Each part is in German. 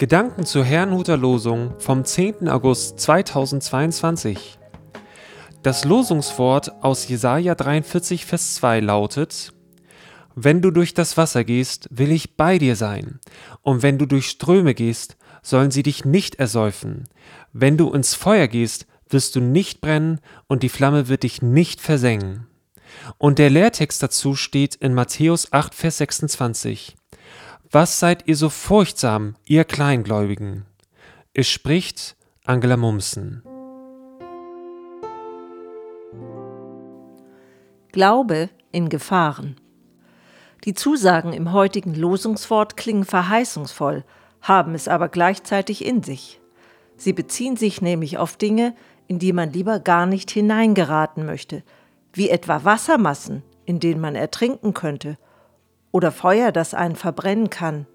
Gedanken zur Herrnhuter Losung vom 10. August 2022. Das Losungswort aus Jesaja 43, Vers 2 lautet: Wenn du durch das Wasser gehst, will ich bei dir sein. Und wenn du durch Ströme gehst, sollen sie dich nicht ersäufen. Wenn du ins Feuer gehst, wirst du nicht brennen und die Flamme wird dich nicht versengen. Und der Lehrtext dazu steht in Matthäus 8, Vers 26. Was seid ihr so furchtsam, ihr Kleingläubigen? Es spricht Angela Mumsen. Glaube in Gefahren. Die Zusagen im heutigen Losungswort klingen verheißungsvoll, haben es aber gleichzeitig in sich. Sie beziehen sich nämlich auf Dinge, in die man lieber gar nicht hineingeraten möchte, wie etwa Wassermassen, in denen man ertrinken könnte, oder Feuer, das einen verbrennen kann.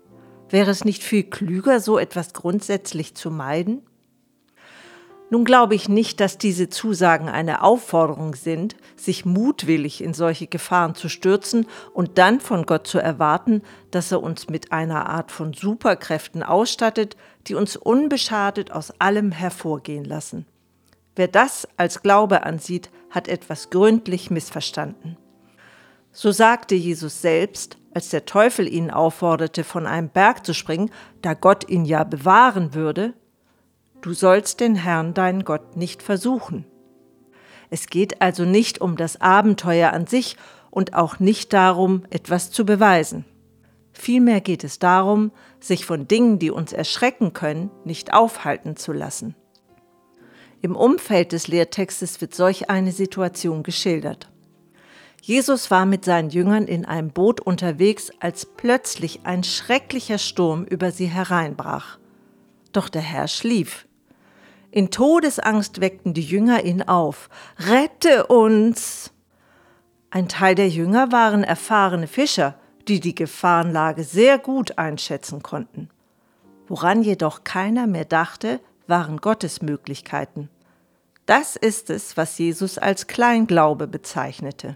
Wäre es nicht viel klüger, so etwas grundsätzlich zu meiden? Nun glaube ich nicht, dass diese Zusagen eine Aufforderung sind, sich mutwillig in solche Gefahren zu stürzen und dann von Gott zu erwarten, dass er uns mit einer Art von Superkräften ausstattet, die uns unbeschadet aus allem hervorgehen lassen. Wer das als Glaube ansieht, hat etwas gründlich missverstanden. So sagte Jesus selbst, als der Teufel ihn aufforderte, von einem Berg zu springen, da Gott ihn ja bewahren würde, Du sollst den Herrn, deinen Gott, nicht versuchen. Es geht also nicht um das Abenteuer an sich und auch nicht darum, etwas zu beweisen. Vielmehr geht es darum, sich von Dingen, die uns erschrecken können, nicht aufhalten zu lassen. Im Umfeld des Lehrtextes wird solch eine Situation geschildert. Jesus war mit seinen Jüngern in einem Boot unterwegs, als plötzlich ein schrecklicher Sturm über sie hereinbrach. Doch der Herr schlief. In Todesangst weckten die Jünger ihn auf. Rette uns! Ein Teil der Jünger waren erfahrene Fischer, die die Gefahrenlage sehr gut einschätzen konnten. Woran jedoch keiner mehr dachte, waren Gottes Möglichkeiten. Das ist es, was Jesus als Kleinglaube bezeichnete.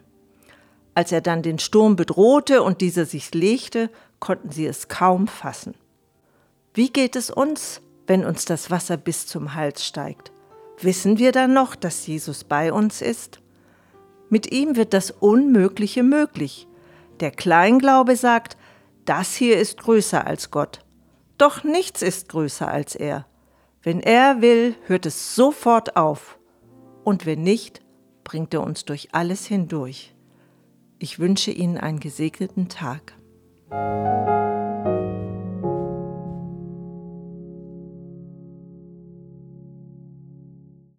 Als er dann den Sturm bedrohte und dieser sich legte, konnten sie es kaum fassen. Wie geht es uns, wenn uns das Wasser bis zum Hals steigt? Wissen wir dann noch, dass Jesus bei uns ist? Mit ihm wird das Unmögliche möglich. Der Kleinglaube sagt, das hier ist größer als Gott. Doch nichts ist größer als er. Wenn er will, hört es sofort auf. Und wenn nicht, bringt er uns durch alles hindurch. Ich wünsche Ihnen einen gesegneten Tag.